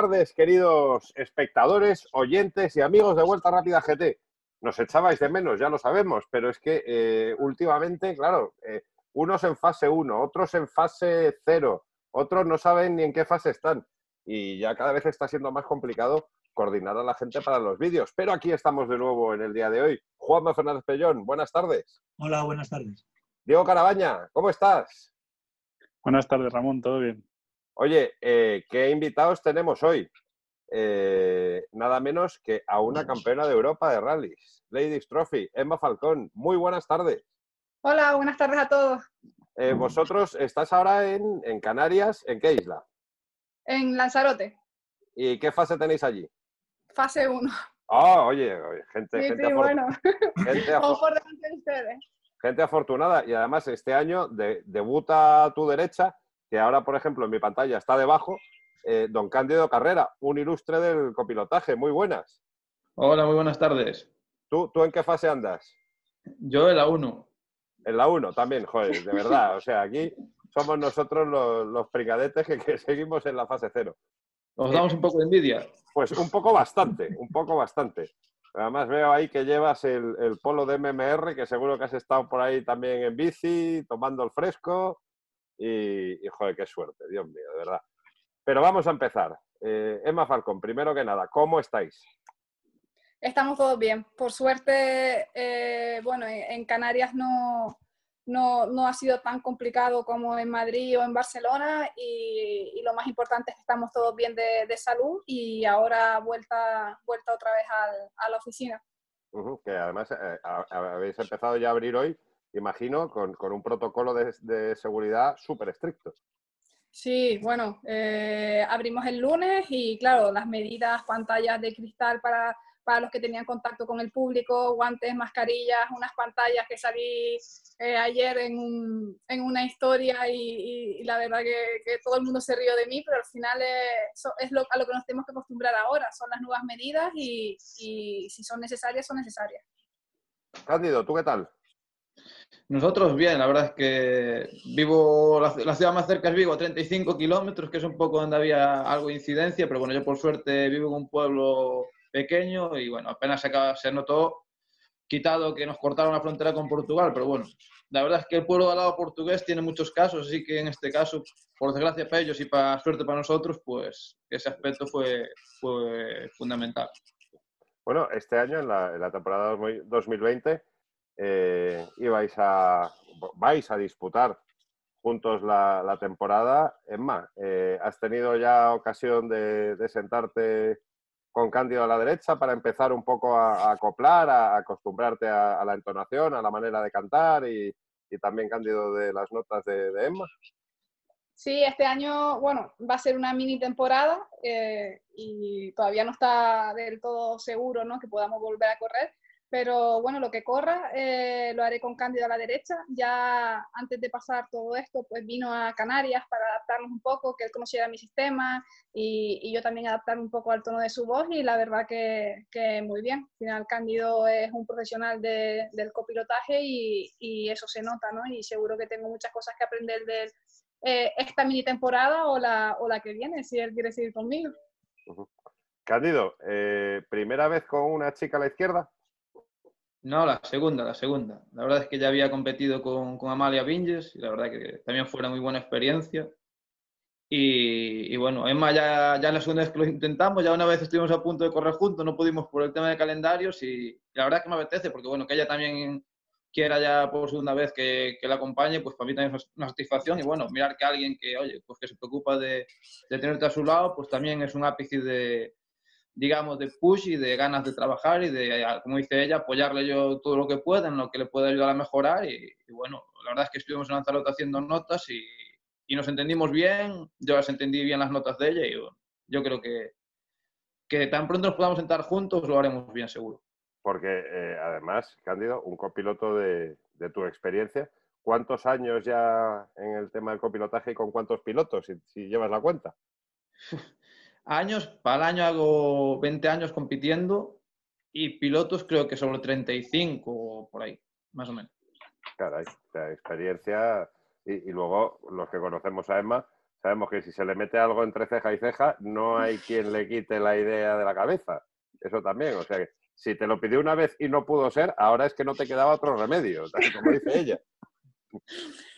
Tardes, queridos espectadores, oyentes y amigos de Vuelta Rápida GT. Nos echabais de menos, ya lo sabemos, pero es que eh, últimamente, claro, eh, unos en fase 1, otros en fase 0, otros no saben ni en qué fase están. Y ya cada vez está siendo más complicado coordinar a la gente para los vídeos. Pero aquí estamos de nuevo en el día de hoy. Juanma Fernández Pellón, buenas tardes. Hola, buenas tardes. Diego Carabaña, ¿cómo estás? Buenas tardes, Ramón, ¿todo bien? Oye, eh, ¿qué invitados tenemos hoy? Eh, nada menos que a una campeona de Europa de rallies, Ladies Trophy, Emma Falcón. Muy buenas tardes. Hola, buenas tardes a todos. Eh, vosotros estás ahora en, en Canarias, ¿en qué isla? En Lanzarote, ¿Y qué fase tenéis allí? fase 1. Ah, oye, oye, gente, Sí, gente, sí, afor- bueno. gente afo- Vamos por delante de ustedes. gente afortunada. Y además este año de- debuta a tu derecha, que ahora, por ejemplo, en mi pantalla está debajo, eh, don Cándido Carrera, un ilustre del copilotaje. Muy buenas. Hola, muy buenas tardes. ¿Tú, tú en qué fase andas? Yo en la 1. En la 1 también, joder, de verdad. O sea, aquí somos nosotros los, los que, que seguimos en la fase 0. Os damos un poco de envidia. Pues un poco bastante, un poco bastante. Además veo ahí que llevas el, el polo de MMR, que seguro que has estado por ahí también en bici, tomando el fresco. Y, y, joder, qué suerte, Dios mío, de verdad. Pero vamos a empezar. Eh, Emma Falcón, primero que nada, ¿cómo estáis? Estamos todos bien. Por suerte, eh, bueno, en, Canarias no, no, no ha sido tan complicado como en Madrid o en Barcelona y, y lo más importante es que estamos todos bien de, de salud y ahora vuelta, vuelta otra vez al- a la oficina. Que además eh, ha- habéis empezado ya a abrir hoy, imagino, con, con un protocolo de, de seguridad súper estricto. Sí, bueno, eh, abrimos el lunes y claro, las medidas, pantallas de cristal para, para los que tenían contacto con el público, guantes, mascarillas, unas pantallas que salí eh, ayer en, un- en una historia y, y- y la verdad que, que todo el mundo se rió de mí, pero al final so- es lo, a lo que nos tenemos que acostumbrar ahora, son las nuevas medidas y, y si son necesarias, son necesarias. Cándido, ¿tú qué tal? Nosotros bien, la verdad es que vivo, la, la ciudad más cerca es Vigo, a 35 kilómetros, que es un poco donde había algo de incidencia, pero bueno, yo por suerte vivo en un pueblo pequeño y bueno, apenas se, acaba- se notó quitado que nos cortaron la frontera con Portugal, pero bueno, la verdad es que el pueblo de al lado portugués tiene muchos casos, así que en este caso, por desgracia para ellos y para suerte para nosotros, pues ese aspecto fue, fue fundamental. Bueno, este año, en la, en la temporada 2020, eh, ibais a, vais a disputar juntos la, temporada. Emma, eh, ¿has tenido ya ocasión de, sentarte con Cándido a la derecha para empezar un poco a, acoplar, a, acostumbrarte a, la entonación, a la manera de cantar y, también Cándido de las notas de, de Emma? Sí, este año, bueno, va a ser una mini temporada eh, y todavía no está del todo seguro, ¿no? Que podamos volver a correr, pero bueno, lo que corra eh, lo haré con Cándido a la derecha. Ya antes de pasar todo esto, pues vino a Canarias para adaptarnos un poco, que él conociera mi sistema y, y yo también adaptar un poco al tono de su voz y la verdad que, que muy bien. Al final, Cándido es un profesional de- del copilotaje y, y eso se nota, ¿no? Y seguro que tengo muchas cosas que aprender de él eh, esta mini temporada o la, o la que viene, si él quiere seguir conmigo. Cándido, eh, ¿primera vez con una chica a la izquierda? No, la segunda, la segunda. La verdad es que ya había competido con, con Amalia Vinges y la verdad que también fue una muy buena experiencia. Y, bueno, Emma ya, ya la segunda vez que lo intentamos, ya una vez estuvimos a punto de correr juntos, no pudimos por el tema de calendarios y la verdad que me apetece porque bueno, que ella también quiera ya por segunda vez que, le acompañe, pues para mí también es una satisfacción y bueno, mirar que alguien que, oye, pues que se preocupa de, de tenerte a su lado, pues también es un ápice de, digamos, de push y de ganas de trabajar y de, como dice ella, apoyarle yo todo lo que pueda, en lo que le pueda ayudar a mejorar y, bueno, la verdad es que estuvimos en Lanzarote haciendo notas y, y, nos entendimos bien, yo las entendí bien las notas de ella y bueno, yo creo que, que tan pronto nos podamos sentar juntos lo haremos bien seguro porque eh, además, Cándido, un copiloto de, tu experiencia, ¿cuántos años ya en el tema del copilotaje y con cuántos pilotos, si, llevas la cuenta? Años, para el año hago 20 años compitiendo y pilotos creo que sobre 35 o por ahí, más o menos. Caray, la experiencia y, y, luego los que conocemos a Emma sabemos que si se le mete algo entre ceja y ceja no hay quien le quite la idea de la cabeza. Eso también, o sea que si te lo pidió una vez y no pudo ser, ahora es que no te quedaba otro remedio, como dice ella.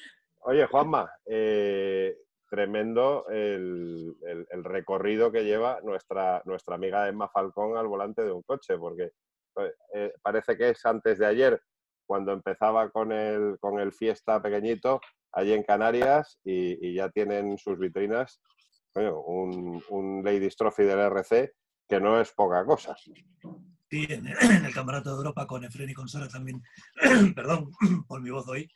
Oye, Juanma, eh, tremendo el, recorrido que lleva nuestra, nuestra amiga Emma Falcón al volante de un coche, porque eh, parece que es antes de ayer cuando empezaba con el, con el fiesta pequeñito allí en Canarias y, ya tienen sus vitrinas un, un Ladies Trophy del RC que no es poca cosa. Sí, en, el Campeonato de Europa con Efren y con Sara también, perdón por mi voz hoy,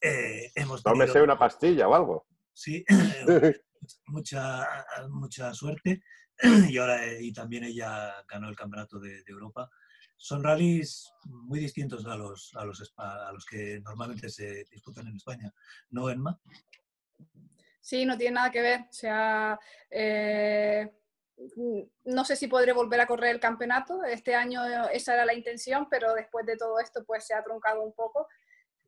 eh, hemos tenido... Tómese una pastilla o algo. Sí, mucha, mucha suerte y ahora y también ella ganó el Campeonato de, Europa. Son rallies muy distintos a los, a los, a los que normalmente se disputan en España, ¿no, Emma? Sí, no tiene nada que ver. O sea, eh, no sé si podré volver a correr el campeonato. Este año esa era la intención, pero después de todo esto pues se ha truncado un poco.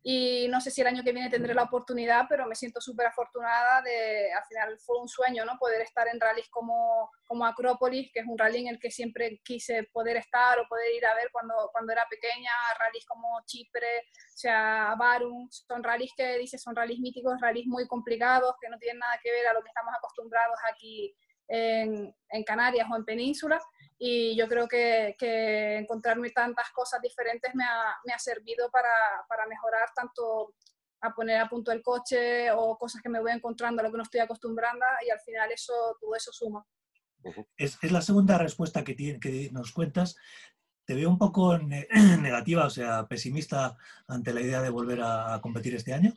Y no sé si el año que viene tendré la oportunidad, pero me siento súper afortunada de, al final fue un sueño, ¿no? Poder estar en rallies como, como Acrópolis, que es un rally en el que siempre quise poder estar o poder ir a ver cuando, cuando era pequeña, rallies como Chipre, o sea, Barum, son rallies que dice son rallies míticos, rallies muy complicados, que no tienen nada que ver a lo que estamos acostumbrados aquí en, Canarias o en Península y yo creo que, encontrarme tantas cosas diferentes me ha, me ha servido para, para, mejorar tanto a poner a punto el coche o cosas que me voy encontrando a lo que no estoy acostumbrando y al final eso, todo eso suma. Es, es la segunda respuesta que, tiene, que nos cuentas. Te veo un poco negativa, o sea, pesimista ante la idea de volver a competir este año.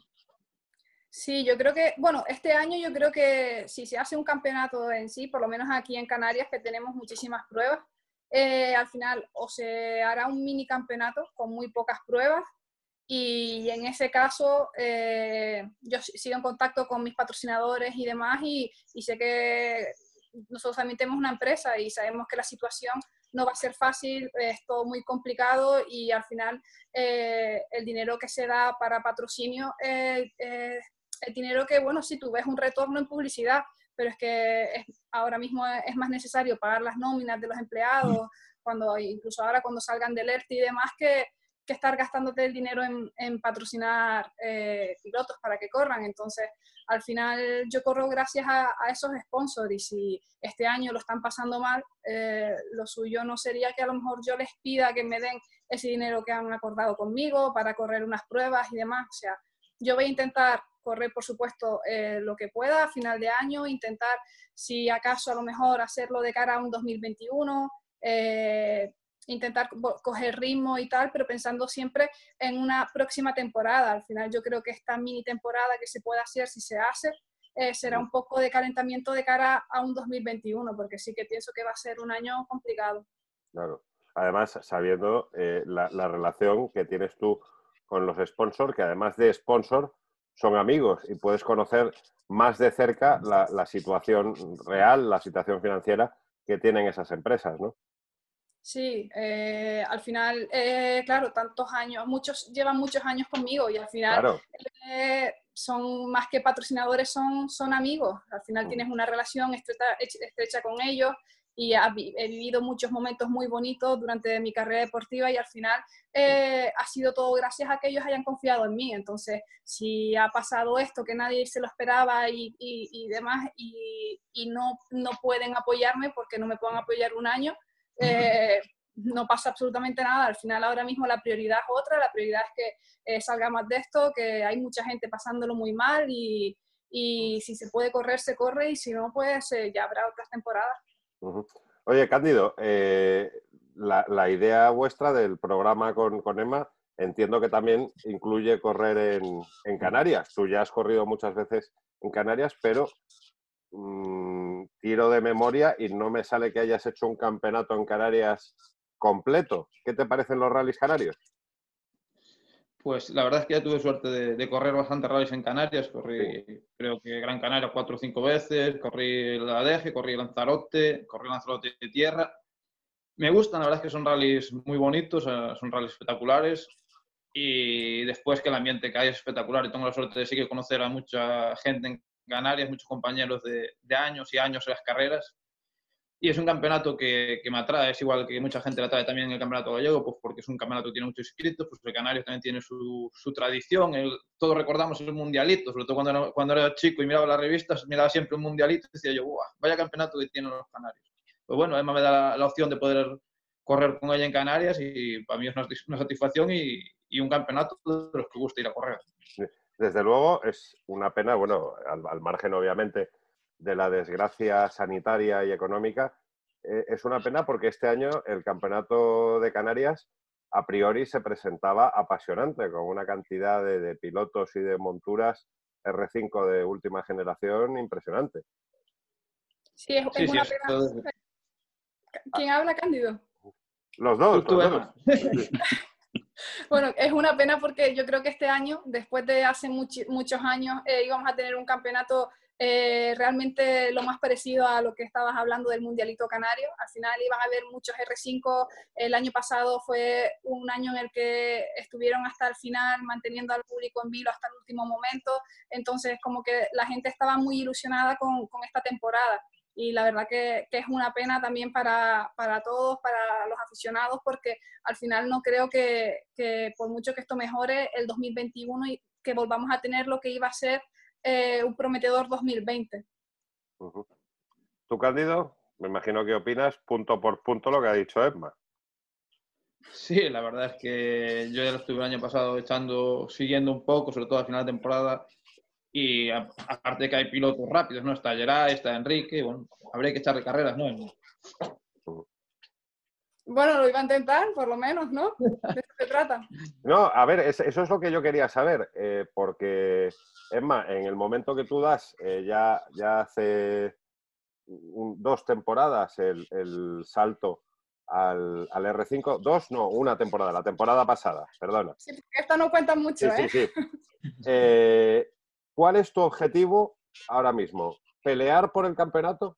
Sí, yo creo que, bueno, este año yo creo que si se hace un campeonato en sí, por lo menos aquí en Canarias, que tenemos muchísimas pruebas, eh, al final o se hará un mini campeonato con muy pocas pruebas y en ese caso eh, yo sigo en contacto con mis patrocinadores y demás y, sé que nosotros también tenemos una empresa y sabemos que la situación no va a ser fácil, es todo muy complicado y al final eh, el dinero que se da para patrocinio es el dinero que, bueno, si tú ves un retorno en publicidad, pero es que ahora mismo es más necesario pagar las nóminas de los empleados, cuando incluso ahora cuando salgan del ERTE y demás, que, que estar gastándote el dinero en, en patrocinar eh, pilotos para que corran. Entonces, al final yo corro gracias a, esos sponsors y si este año lo están pasando mal, eh, lo suyo no sería que a lo mejor yo les pida que me den ese dinero que han acordado conmigo para correr unas pruebas y demás. O sea, yo voy a intentar correr, por supuesto, eh, lo que pueda a final de año, intentar, si acaso, a lo mejor hacerlo de cara a un 2021, eh, intentar coger ritmo y tal, pero pensando siempre en una próxima temporada. Al final yo creo que esta mini temporada que se puede hacer, si se hace, eh, será un poco de calentamiento de cara a un 2021, porque sí que pienso que va a ser un año complicado. Claro. Además, sabiendo la, la, relación que tienes tú con los sponsors, que además de sponsor, son amigos y puedes conocer más de cerca la, situación real, la situación financiera que tienen esas empresas, ¿no? Sí, eh, al final, eh, claro, tantos años, muchos llevan muchos años conmigo y al final eh, son más que patrocinadores, son, son amigos. Al final mm. tienes una relación estrecha, estrecha con ellos y he vivido muchos momentos muy bonitos durante mi carrera deportiva y al final eh, ha sido todo gracias a que ellos hayan confiado en mí. Entonces, si ha pasado esto que nadie se lo esperaba y, y, demás y, y, no, no pueden apoyarme porque no me pueden apoyar un año, eh, no pasa absolutamente nada. Al final ahora mismo la prioridad es otra, la prioridad es que eh, salga más de esto, que hay mucha gente pasándolo muy mal y, y si se puede correr, se corre y si no, pues eh, ya habrá otras temporadas. Oye, Cándido, eh, la, idea vuestra del programa con, Emma entiendo que también incluye correr en, Canarias. Tú ya has corrido muchas veces en Canarias, pero mmm, tiro de memoria y no me sale que hayas hecho un campeonato en Canarias completo. ¿Qué te parecen los rallies canarios? Pues la verdad es que ya tuve suerte de, de correr bastantes rallies en Canarias. Corrí, sí. creo que Gran Canaria cuatro o cinco veces, corrí la Deje, corrí Lanzarote, corrí Lanzarote de tierra. Me gustan, la verdad es que son rallies muy bonitos, son rallies espectaculares. Y después que el ambiente que hay es espectacular y tengo la suerte de sí que conocer a mucha gente en Canarias, muchos compañeros de, de años y años en las carreras y es un campeonato que, que, me atrae, es igual que mucha gente la atrae también en el campeonato gallego, pues porque es un campeonato que tiene muchos inscritos, pues el Canarios también tiene su, su tradición, el, todos recordamos el mundialito, sobre todo cuando era, cuando era chico y miraba las revistas, miraba siempre un mundialito y decía yo, Buah, vaya campeonato que tienen los Canarios. Pues bueno, Emma me da la, la, opción de poder correr con ella en Canarias y para mí es una, una satisfacción y, y, un campeonato de los que gusta ir a correr. Desde luego es una pena, bueno, al, al margen obviamente de la desgracia sanitaria y económica, eh, es una pena porque este año el Campeonato de Canarias a priori se presentaba apasionante, con una cantidad de, de pilotos y de monturas R5 de última generación impresionante. Sí, es, es sí, una sí, pena. ¿Quién habla, Cándido? Los dos. Tú, los dos. Bueno, es una pena porque yo creo que este año, después de hace much muchos años, eh, íbamos a tener un campeonato eh, realmente lo más parecido a lo que estabas hablando del Mundialito Canario. Al final iban a haber muchos R5. El año pasado fue un año en el que estuvieron hasta el final manteniendo al público en vilo hasta el último momento. Entonces, como que la gente estaba muy ilusionada con, con esta temporada. Y la verdad que, que es una pena también para, para, todos, para los aficionados, porque al final no creo que, que por mucho que esto mejore el 2021 y que volvamos a tener lo que iba a ser eh, un prometedor 2020. Uh -huh. ¿Tú, Cándido? Me imagino que opinas punto por punto lo que ha dicho Emma. Sí, la verdad es que yo ya lo estuve el año pasado echando, siguiendo un poco, sobre todo al final de temporada, y aparte de que hay pilotos rápidos, ¿no? Está Geray, está Enrique, bueno, habría que echarle carreras, ¿no? Bueno, lo iba a intentar, por lo menos, ¿no? ¿De qué se trata? No, a ver, eso es lo que yo quería saber, eh, porque Emma, en el momento que tú das, eh, ya, ya hace un, dos temporadas el, el salto al, al, R5, dos, no, una temporada, la temporada pasada, perdona. Sí, porque esta no cuenta mucho, sí, ¿eh? Sí, sí. eh, ¿Cuál es tu objetivo ahora mismo? ¿Pelear por el campeonato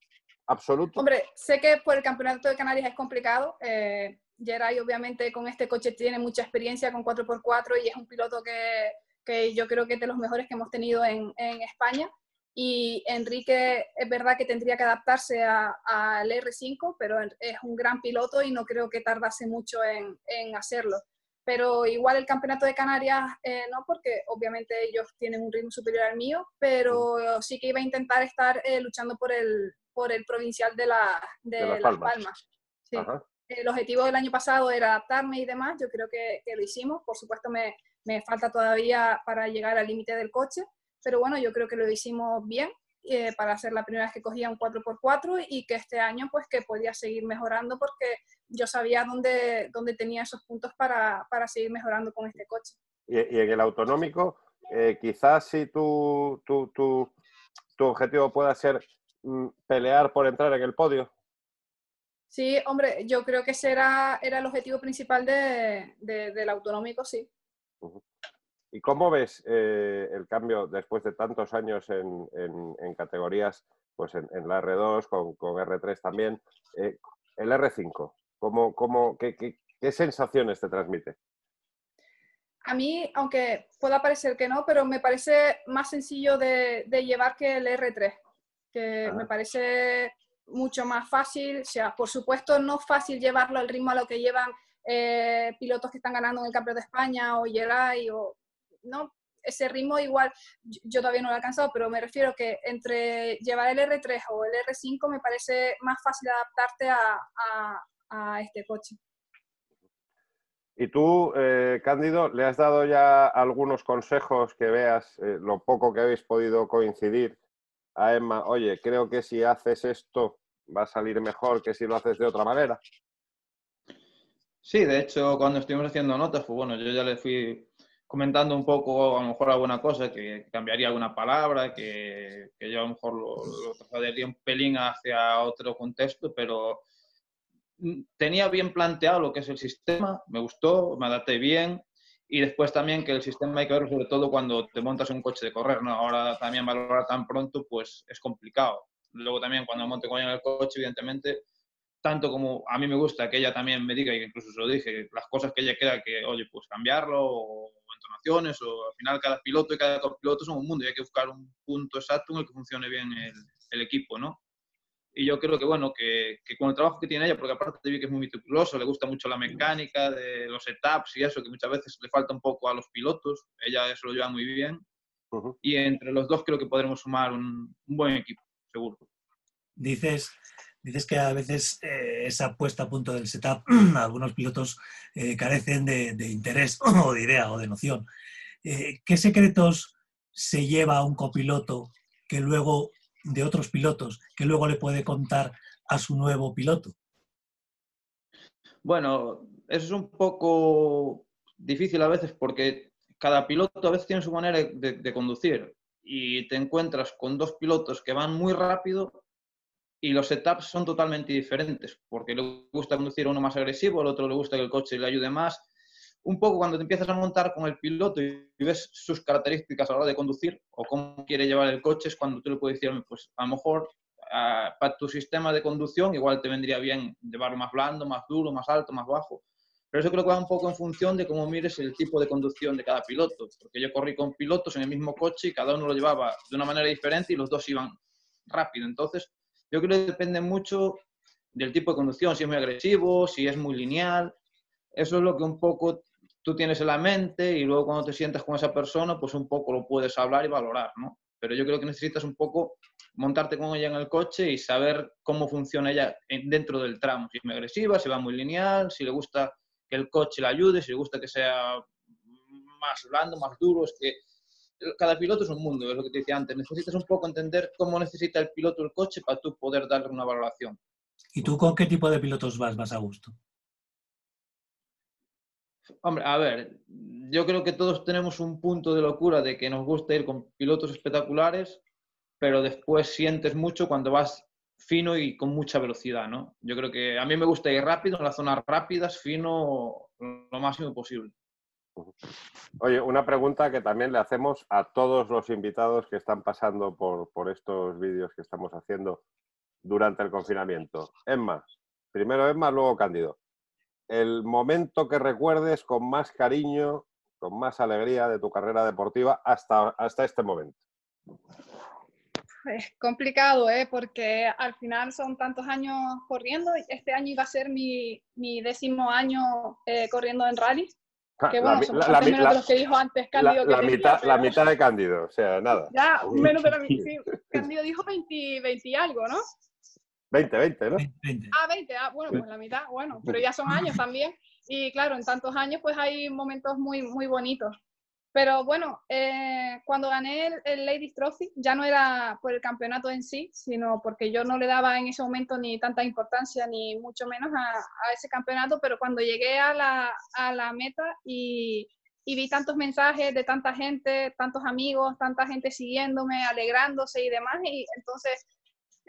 absoluto? Hombre, sé que por el campeonato de Canarias es complicado. Eh, Geray, obviamente, con este coche tiene mucha experiencia con 4x4 y es un piloto que que yo creo que es de los mejores que hemos tenido en, en España. Y Enrique es verdad que tendría que adaptarse al R5, pero es un gran piloto y no creo que tardase mucho en, en hacerlo. Pero igual el campeonato de Canarias, eh, no, porque obviamente ellos tienen un ritmo superior al mío, pero sí que iba a intentar estar eh, luchando por el, por el provincial de, la, de, de Las Palmas. Palmas. Sí. El objetivo del año pasado era adaptarme y demás, yo creo que, que lo hicimos. Por supuesto, me, me falta todavía para llegar al límite del coche, pero bueno, yo creo que lo hicimos bien eh, para ser la primera vez que cogía un 4x4 y que este año pues que podía seguir mejorando porque yo sabía dónde, dónde tenía esos puntos para, para seguir mejorando con este coche. Y, y en el autonómico, eh, quizás si tu, tu, tu, tu, objetivo pueda ser pelear por entrar en el podio. Sí, hombre, yo creo que ese era, era el objetivo principal de, de, del autonómico, sí. ¿Y cómo ves eh, el cambio después de tantos años en, en, en categorías, pues en, en, la R2, con, con R3 también? Eh, el R5, ¿cómo, cómo, qué, qué, qué, sensaciones te transmite? A mí, aunque pueda parecer que no, pero me parece más sencillo de, de llevar que el R3, que Ajá. me parece mucho más fácil, o sea, por supuesto no fácil llevarlo al ritmo a lo que llevan eh, pilotos que están ganando en el Campeonato de España o Geray o no ese ritmo igual yo todavía no lo he alcanzado pero me refiero que entre llevar el R3 o el R5 me parece más fácil adaptarte a, a, a este coche Y tú, eh, Cándido, ¿le has dado ya algunos consejos que veas eh, lo poco que habéis podido coincidir a Emma? Oye, creo que si haces esto va a salir mejor que si lo haces de otra manera. Sí, de hecho, cuando estuvimos haciendo notas, pues bueno, yo ya le fui comentando un poco, a lo mejor alguna cosa, que cambiaría alguna palabra, que, que yo a lo mejor lo, lo trasladaría un pelín hacia otro contexto, pero tenía bien planteado lo que es el sistema, me gustó, me adapté bien y después también que el sistema hay que verlo sobre todo cuando te montas un coche de correr, ¿no? Ahora también valorar tan pronto pues es complicado. Luego también cuando monte con ella en el coche, evidentemente, tanto como a mí me gusta que ella también me diga, y incluso se lo dije, las cosas que ella crea que, oye, pues cambiarlo, o, entonaciones, o al final cada piloto y cada copiloto son un mundo y hay que buscar un punto exacto en el que funcione bien el, el equipo, ¿no? Y yo creo que, bueno, que, que, con el trabajo que tiene ella, porque aparte vi que es muy meticuloso, le gusta mucho la mecánica de los etaps y eso, que muchas veces le falta un poco a los pilotos, ella eso lo lleva muy bien. Uh -huh. Y entre los dos creo que podremos sumar un, un buen equipo, seguro. Dices, dices que a veces eh, esa puesta a punto del setup, algunos pilotos eh, carecen de, de, interés o de idea o de noción. Eh, ¿Qué secretos se lleva a un copiloto que luego de otros pilotos que luego le puede contar a su nuevo piloto? Bueno, eso es un poco difícil a veces porque cada piloto a veces tiene su manera de, conducir y te encuentras con dos pilotos que van muy rápido y los setups son totalmente diferentes porque le gusta conducir uno más agresivo, al otro le gusta que el coche le ayude más un poco cuando te empiezas a montar con el piloto y ves sus características a la hora de conducir o cómo quiere llevar el coche, es cuando tú le puedes decir, pues a lo mejor uh, para tu sistema de conducción igual te vendría bien llevarlo más blando, más duro, más alto, más bajo. Pero eso creo que va un poco en función de cómo mires el tipo de conducción de cada piloto. Porque yo corrí con pilotos en el mismo coche y cada uno lo llevaba de una manera diferente y los dos iban rápido. Entonces, yo creo que depende mucho del tipo de conducción, si es muy agresivo, si es muy lineal. Eso es lo que un poco tú tienes en la mente y luego cuando te sientas con esa persona, pues un poco lo puedes hablar y valorar, ¿no? Pero yo creo que necesitas un poco montarte con ella en el coche y saber cómo funciona ella dentro del tramo. Si es muy agresiva, si va muy lineal, si le gusta que el coche la ayude, si le gusta que sea más blando, más duro. Es que cada piloto es un mundo, es lo que te decía antes. Necesitas un poco entender cómo necesita el piloto el coche para tú poder darle una valoración. ¿Y tú con qué tipo de pilotos vas más a gusto? Hombre, a ver, yo creo que todos tenemos un punto de locura de que nos gusta ir con pilotos espectaculares, pero después sientes mucho cuando vas fino y con mucha velocidad, ¿no? Yo creo que a mí me gusta ir rápido, en las zonas rápidas, fino, lo máximo posible. Oye, una pregunta que también le hacemos a todos los invitados que están pasando por, por estos vídeos que estamos haciendo durante el confinamiento. Emma, primero Emma, luego Cándido el momento que recuerdes con más cariño, con más alegría de tu carrera deportiva hasta, hasta este momento? Es complicado, ¿eh? porque al final son tantos años corriendo. Este año iba a ser mi, mi décimo año eh, corriendo en rally. Que bueno, son la, menos la, de los que dijo antes Cándido. La, que mitad, pero... la mitad de Cándido, o sea, nada. Ya, menos de la mitad. Sí, Cándido dijo 20, 20 y algo, ¿no? 20, 20, ¿no? 20. Ah, 20, ah, bueno, pues la mitad, bueno, pero ya son años también. Y claro, en tantos años pues hay momentos muy, muy bonitos. Pero bueno, eh, cuando gané el, el, Ladies Trophy ya no era por el campeonato en sí, sino porque yo no le daba en ese momento ni tanta importancia ni mucho menos a, a ese campeonato, pero cuando llegué a la, a la meta y, y vi tantos mensajes de tanta gente, tantos amigos, tanta gente siguiéndome, alegrándose y demás, y entonces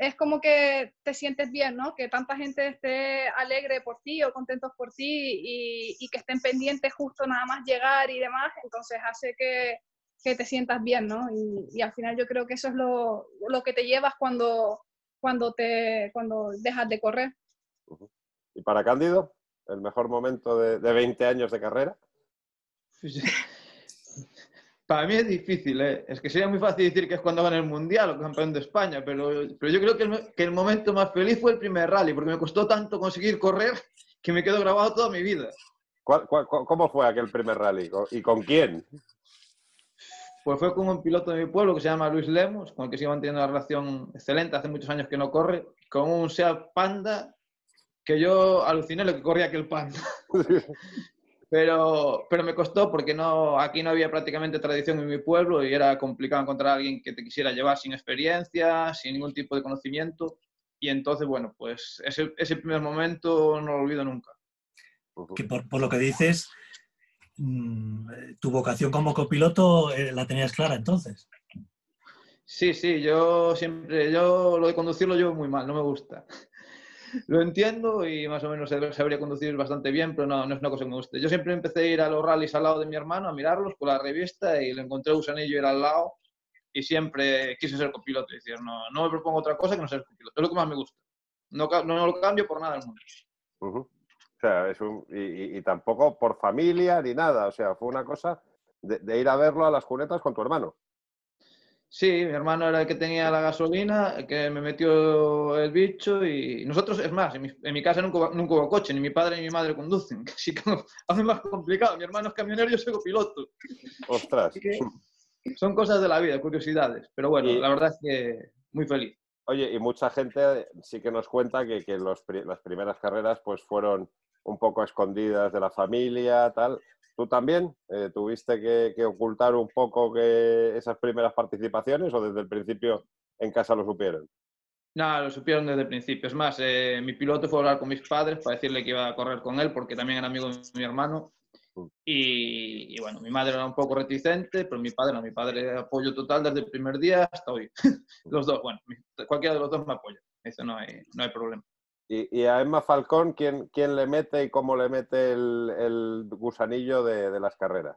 es como que te sientes bien, ¿no? Que tanta gente esté alegre por ti o contentos por ti y, y que estén pendientes justo nada más llegar y demás, entonces hace que, que te sientas bien, ¿no? Y, y, al final yo creo que eso es lo, lo que te llevas cuando, cuando, te, cuando dejas de correr. ¿Y para Cándido? ¿El mejor momento de, de 20 años de carrera? Para mí es difícil, ¿eh? es que sería muy fácil decir que es cuando gana el Mundial o campeón de España, pero, pero yo creo que el, que el, momento más feliz fue el primer rally, porque me costó tanto conseguir correr que me quedó grabado toda mi vida. ¿Cuál, cuál, ¿Cómo fue aquel primer rally y con quién? Pues fue con un piloto de mi pueblo que se llama Luis Lemos, con el que iba manteniendo una relación excelente, hace muchos años que no corre, con un Seat Panda que yo aluciné lo que corría aquel Panda. Pero, pero me costó porque no, aquí no había prácticamente tradición en mi pueblo y era complicado encontrar a alguien que te quisiera llevar sin experiencia, sin ningún tipo de conocimiento. Y entonces, bueno, pues ese, ese primer momento no lo olvido nunca. Que por, por lo que dices, mm, tu vocación como copiloto eh, la tenías clara entonces. Sí, sí, yo siempre, yo lo de conducir lo llevo muy mal, no me gusta. Lo entiendo y más o menos sabría conducir bastante bien, pero no, no es una cosa que me guste. Yo siempre empecé a ir a los rallies al lado de mi hermano, a mirarlos por la revista y le encontré Usanillo era al lado y siempre quise ser copiloto. Decir, no, no me propongo otra cosa que no ser copiloto. Es lo que más me gusta. No, no lo cambio por nada del mundo. O sea, es un, y, y, tampoco por familia ni nada. O sea, fue una cosa de, de ir a verlo a las cunetas con tu hermano. Sí, mi hermano era el que tenía la gasolina, el que me metió el bicho y nosotros, es más, en mi, en mi casa nunca, nunca, hubo coche, ni mi padre ni mi madre conducen, así que hace más complicado. Mi hermano es camionero y yo soy copiloto. Ostras. Son cosas de la vida, curiosidades, pero bueno, y, la verdad es que muy feliz. Oye, y mucha gente sí que nos cuenta que, que los, las primeras carreras pues fueron un poco escondidas de la familia, tal. ¿Tú también eh, tuviste que, que, ocultar un poco que esas primeras participaciones o desde el principio en casa lo supieron? No, lo supieron desde el principio. Es más, eh, mi piloto fue a hablar con mis padres para decirle que iba a correr con él porque también era amigo de mi hermano. Y, y, bueno, mi madre era un poco reticente, pero mi padre no, mi padre apoyo total desde el primer día hasta hoy. los dos, bueno, cualquiera de los dos me apoya. Eso no hay, no hay problema. Y, a Emma Falcón, ¿quién, ¿quién, le mete y cómo le mete el, gusanillo de, de, las carreras?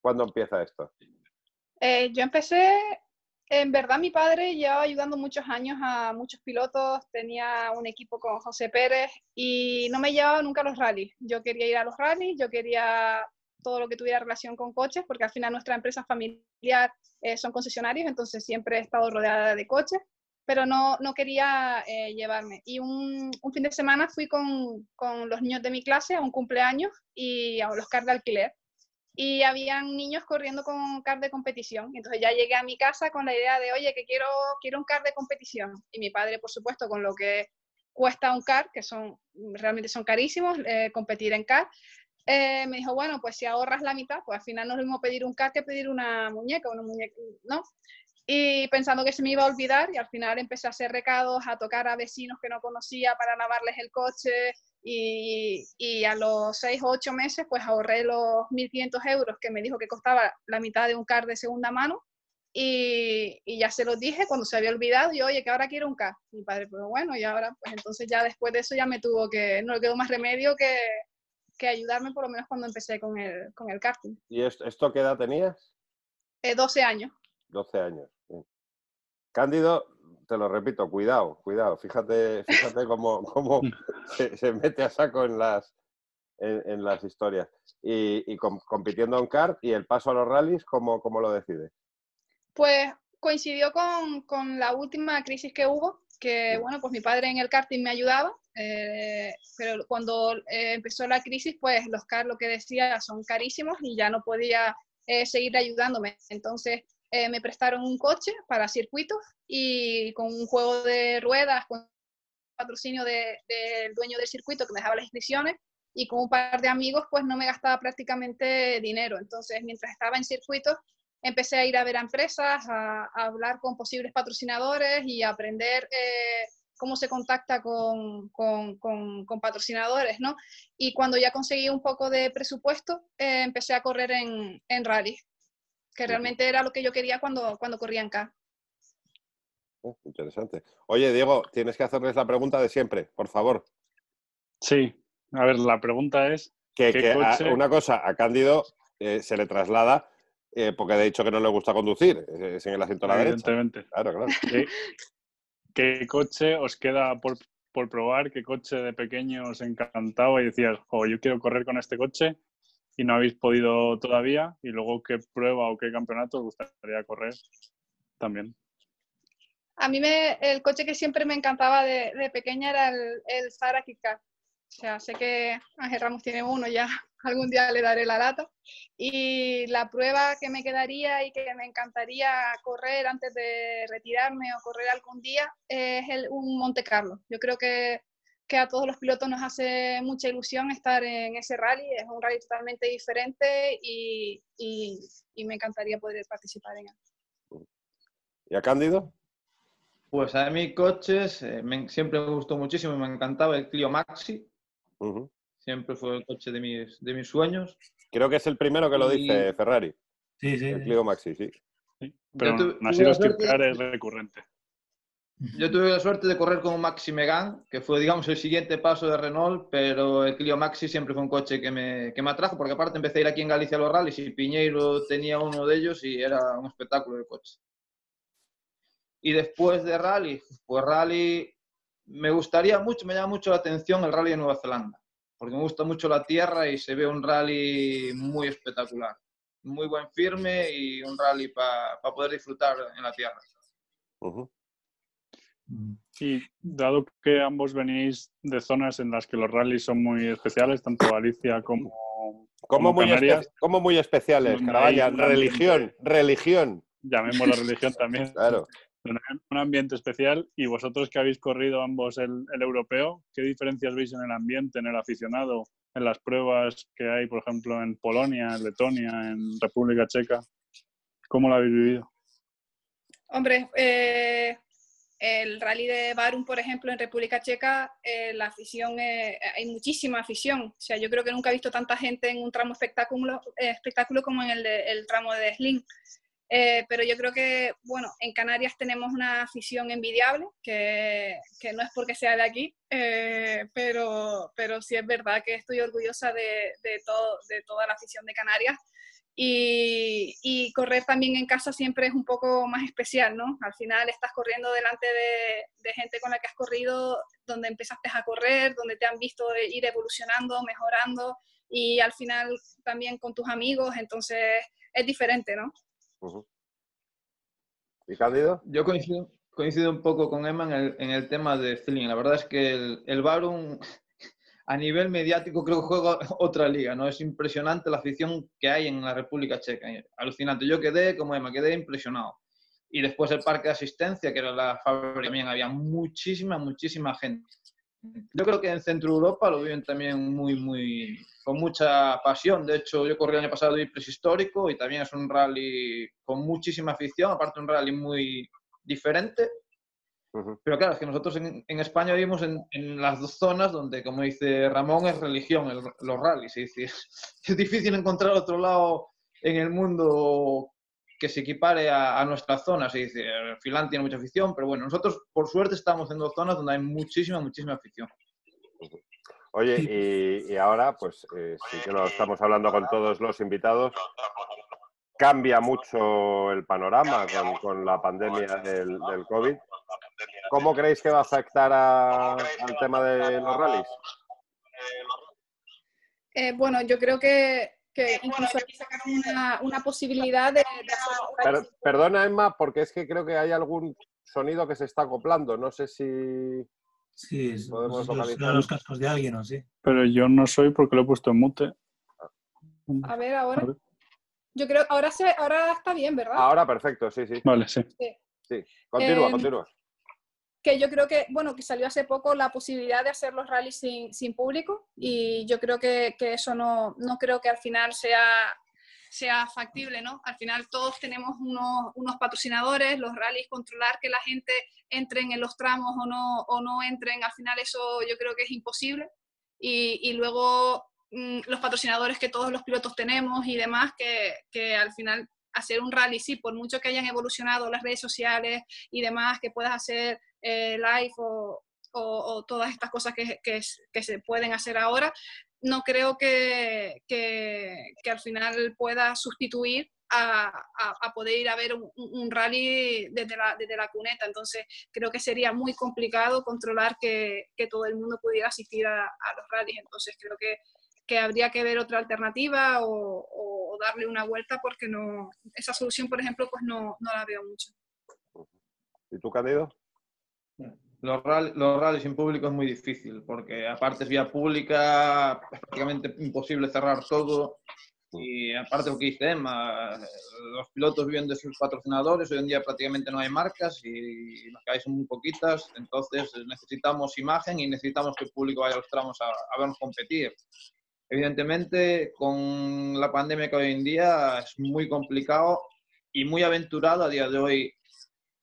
¿Cuándo empieza esto? Eh, yo empecé, en verdad mi padre llevaba ayudando muchos años a muchos pilotos, tenía un equipo con José Pérez y no me llevaba nunca a los rallies. Yo quería ir a los rallies, yo quería todo lo que tuviera relación con coches, porque al final nuestra empresa familiar eh, son concesionarios, entonces siempre he estado rodeada de coches pero no, no quería eh, llevarme. Y un, un, fin de semana fui con, con, los niños de mi clase a un cumpleaños y a los cars de alquiler. Y habían niños corriendo con car de competición. Entonces ya llegué a mi casa con la idea de, oye, que quiero, quiero un car de competición. Y mi padre, por supuesto, con lo que cuesta un car, que son realmente son carísimos, eh, competir en car, eh, me dijo, bueno, pues si ahorras la mitad, pues al final no es lo mismo pedir un car que pedir una muñeca, una muñeca, ¿no? Y pensando que se me iba a olvidar y al final empecé a hacer recados, a tocar a vecinos que no conocía para lavarles el coche y, y a los seis o ocho meses pues ahorré los 1.500 euros que me dijo que costaba la mitad de un car de segunda mano y, y, ya se los dije cuando se había olvidado y oye que ahora quiero un car. Mi padre pues bueno y ahora pues entonces ya después de eso ya me tuvo que, no le quedó más remedio que, que ayudarme por lo menos cuando empecé con el, con el karting. ¿Y esto, esto qué edad tenías? Eh, 12 años. 12 años. Cándido, te lo repito, cuidado, cuidado. Fíjate, fíjate cómo, cómo se, se, mete a saco en las, en, en las historias. Y, y com, compitiendo en kart y el paso a los rallies, ¿cómo, cómo lo decide? Pues coincidió con, con, la última crisis que hubo, que bueno, pues mi padre en el karting me ayudaba, eh, pero cuando eh, empezó la crisis, pues los kart lo que decía son carísimos y ya no podía eh, seguir ayudándome. Entonces eh, me prestaron un coche para circuitos y con un juego de ruedas, con patrocinio del de, dueño del circuito que me dejaba las inscripciones y con un par de amigos pues no me gastaba prácticamente dinero. Entonces mientras estaba en circuitos empecé a ir a ver a empresas, a, hablar con posibles patrocinadores y a aprender eh, cómo se contacta con, con, con, con, patrocinadores, ¿no? Y cuando ya conseguí un poco de presupuesto, eh, empecé a correr en, en rally que realmente era lo que yo quería cuando, cuando corría en K. Oh, interesante. Oye, Diego, tienes que hacerles la pregunta de siempre, por favor. Sí, a ver, la pregunta es... Que, que coche... a, una cosa, a Cándido eh, se le traslada eh, porque ha dicho que no le gusta conducir, es en el asiento a la derecha. Evidentemente. Claro, claro. ¿Qué, ¿Qué, coche os queda por, por, probar? ¿Qué coche de pequeño os encantaba y decías, oh, yo quiero correr con este coche? Y no habéis podido todavía? Y luego, ¿qué prueba o qué campeonato os gustaría correr también? A mí me, el coche que siempre me encantaba de, de pequeña era el, el Zara Kika. O sea, sé que Ángel Ramos tiene uno, ya algún día le daré la lata. Y la prueba que me quedaría y que me encantaría correr antes de retirarme o correr algún día es el, un Monte Carlo. Yo creo que que a todos los pilotos nos hace mucha ilusión estar en ese rally. Es un rally totalmente diferente y, y, me encantaría poder participar en él. ¿Y a Cándido? Pues a mí coches, eh, siempre me gustó muchísimo y me encantaba el Clio Maxi. Siempre fue el coche de mis, de mis sueños. Creo que es el primero que lo dice Ferrari. Sí, sí. El Clio Maxi, sí. Pero así lo es recurrente. Yo tuve la suerte de correr con un Maxi Megane, que fue, digamos, el siguiente paso de Renault, pero el Clio Maxi siempre fue un coche que me, que me atrajo, porque aparte empecé a ir aquí en Galicia a los rallies y Piñeiro tenía uno de ellos y era un espectáculo de coche. Y después de rally, pues rally, me gustaría mucho, me llama mucho la atención el rally de Nueva Zelanda, porque me gusta mucho la tierra y se ve un rally muy espectacular. Muy buen firme y un rally para poder disfrutar en la tierra. Y dado que ambos venís de zonas en las que los rallies son muy especiales, tanto Galicia como, como, muy Canarias, como muy especiales, Vaya, religión, religión. Llamemos la religión también. claro. Un ambiente especial. Y vosotros que habéis corrido ambos el, el, europeo, ¿qué diferencias veis en el ambiente, en el aficionado, en las pruebas que hay, por ejemplo, en Polonia, en Letonia, en República Checa? ¿Cómo lo habéis vivido? Hombre, eh, el rally de Barum, por ejemplo, en República Checa, eh, la afición, eh, hay muchísima afición. O sea, yo creo que nunca he visto tanta gente en un tramo espectáculo, eh, como en el, el tramo de Sling. pero yo creo que, bueno, en Canarias tenemos una afición envidiable, que, no es porque sea de aquí, pero, pero sí es verdad que estoy orgullosa de, de, todo, de toda la afición de Canarias y, correr también en casa siempre es un poco más especial, ¿no? Al final estás corriendo delante de, gente con la que has corrido, donde empezaste a correr, donde te han visto ir evolucionando, mejorando y al final también con tus amigos, entonces es diferente, ¿no? ¿Y Cándido? Yo coincido, coincido un poco con Emma en el, tema de Feeling. La verdad es que el, el Barum a nivel mediático creo que juega otra liga, ¿no? Es impresionante la afición que hay en la República Checa, alucinante. Yo quedé, como me quedé impresionado. Y después el parque de asistencia, que era la fábrica, también había muchísima, muchísima gente. Yo creo que en Centro Europa lo viven también muy, muy, con mucha pasión. De hecho, yo corrí el año pasado y prehistórico y también es un rally con muchísima afición, aparte un rally muy diferente pero claro, es que nosotros en, España vivimos en, las dos zonas donde, como dice Ramón, es religión los rallies. Es, decir, es difícil encontrar otro lado en el mundo que se equipare a, nuestra zona. Se dice, Finlandia tiene mucha afición, pero bueno, nosotros por suerte estamos en dos zonas donde hay muchísima, muchísima afición. Oye, y, ahora, pues eh, sí que lo estamos hablando con todos los invitados, cambia mucho el panorama con, la pandemia del, del COVID. ¿Cómo creéis que va a afectar al tema de los rallies? Eh, bueno, yo creo que, incluso hay que sacar una, posibilidad de, Perdona, Emma, porque es que creo que hay algún sonido que se está acoplando. No sé si. Sí, podemos localizar. los cascos de alguien o sí. Pero yo no soy porque lo he puesto en mute. A ver, ahora. Yo creo que ahora, se, ahora está bien, ¿verdad? Ahora perfecto, sí, sí. Vale, sí. Sí, continúa, em, continúa que yo creo que, bueno, que salió hace poco la posibilidad de hacer los rallies sin, sin público y yo creo que, que, eso no, no creo que al final sea, sea factible, ¿no? Al final todos tenemos unos, unos patrocinadores, los rallies, controlar que la gente entre en los tramos o no, o no entren, al final eso yo creo que es imposible. Y, y luego los patrocinadores que todos los pilotos tenemos y demás, que, que al final hacer un rally, sí, por mucho que hayan evolucionado las redes sociales y demás, que puedas hacer eh, live o, o, todas estas cosas que, que, que, se pueden hacer ahora, no creo que, que al final pueda sustituir a, a, poder ir a ver un, rally desde la, desde la, cuneta. Entonces, creo que sería muy complicado controlar que, que todo el mundo pudiera asistir a, a, los rallies. Entonces, creo que, que habría que ver otra alternativa o, o, darle una vuelta porque no esa solución, por ejemplo, pues no, no la veo mucho. ¿Y tú, Candido? Los, los rallies sin público es muy difícil, porque aparte es vía pública, es prácticamente imposible cerrar todo. Y aparte lo que dice Emma, los pilotos viven de sus patrocinadores, hoy en día prácticamente no hay marcas y las que hay son muy poquitas, entonces necesitamos imagen y necesitamos que el público vaya a los tramos a, a vernos competir. Evidentemente, con la pandemia que hoy en día es muy complicado y muy aventurado a día de hoy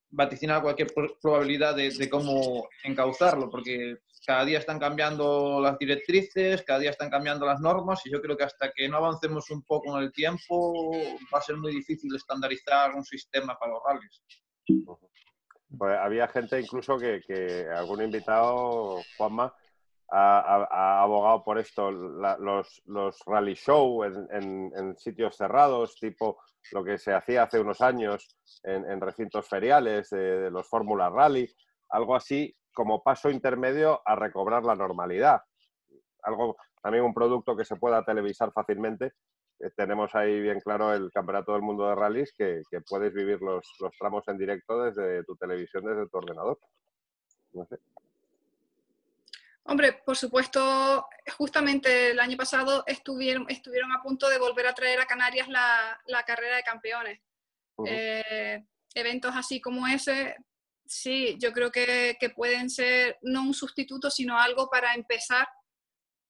vaticinar cualquier probabilidad de, cómo encauzarlo, porque cada día están cambiando las directrices, cada día están cambiando las normas y yo creo que hasta que no avancemos un poco en el tiempo va a ser muy difícil estandarizar un sistema para los rallies. Pues había gente incluso que algún invitado, Juanma, ha, ha, abogado por esto, la, los, los, rally show en, en, en, sitios cerrados, tipo lo que se hacía hace unos años en, en recintos feriales de, de los Fórmula Rally, algo así como paso intermedio a recobrar la normalidad. Algo, también un producto que se pueda televisar fácilmente. Eh, tenemos ahí bien claro el Campeonato del Mundo de Rallys, que, que puedes vivir los, los, tramos en directo desde tu televisión, desde tu ordenador. No sé. Hombre, por supuesto, justamente el año pasado estuvieron, estuvieron a punto de volver a traer a Canarias la, la carrera de campeones. Uh -huh. eh, eventos así como ese sí, yo creo que, que, pueden ser no un sustituto, sino algo para empezar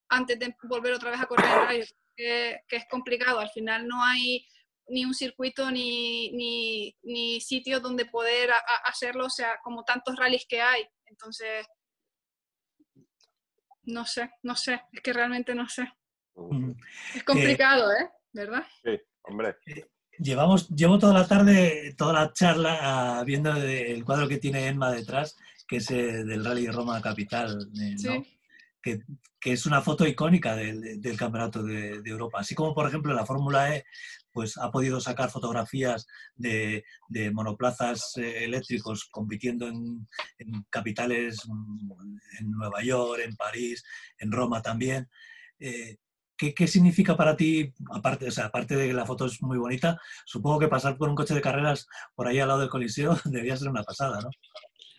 antes de volver otra vez a correr que, que es complicado. Al final no hay ni un circuito ni, ni, ni sitio donde poder a, a hacerlo, o sea, como tantos rallies que hay. Entonces, no sé, no sé, es que realmente no sé. Es complicado, ¿eh? ¿Verdad? Sí, hombre. Llevamos, llevo toda la tarde, toda la charla uh, viendo el cuadro que tiene Emma detrás, que es eh, del Rally Roma Capital, eh, ¿no? sí. que, que, es una foto icónica del, del Campeonato de, de, Europa. Así como, por ejemplo, la Fórmula E pues, ha podido sacar fotografías de, de monoplazas eh, eléctricos compitiendo en, en, capitales, mm, en Nueva York, en París, en Roma también. Eh, ¿Qué, ¿Qué, significa para ti, aparte, o sea, aparte de que la foto es muy bonita, supongo que pasar por un coche de carreras por ahí al lado del Coliseo debía ser una pasada, ¿no?